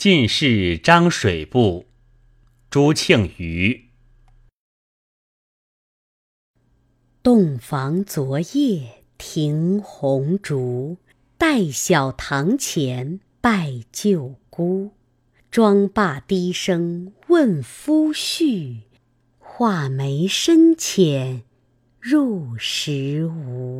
进士张水部朱庆余。洞房昨夜停红烛待晓堂前拜旧姑妆罢低声问夫婿画眉深浅入时无。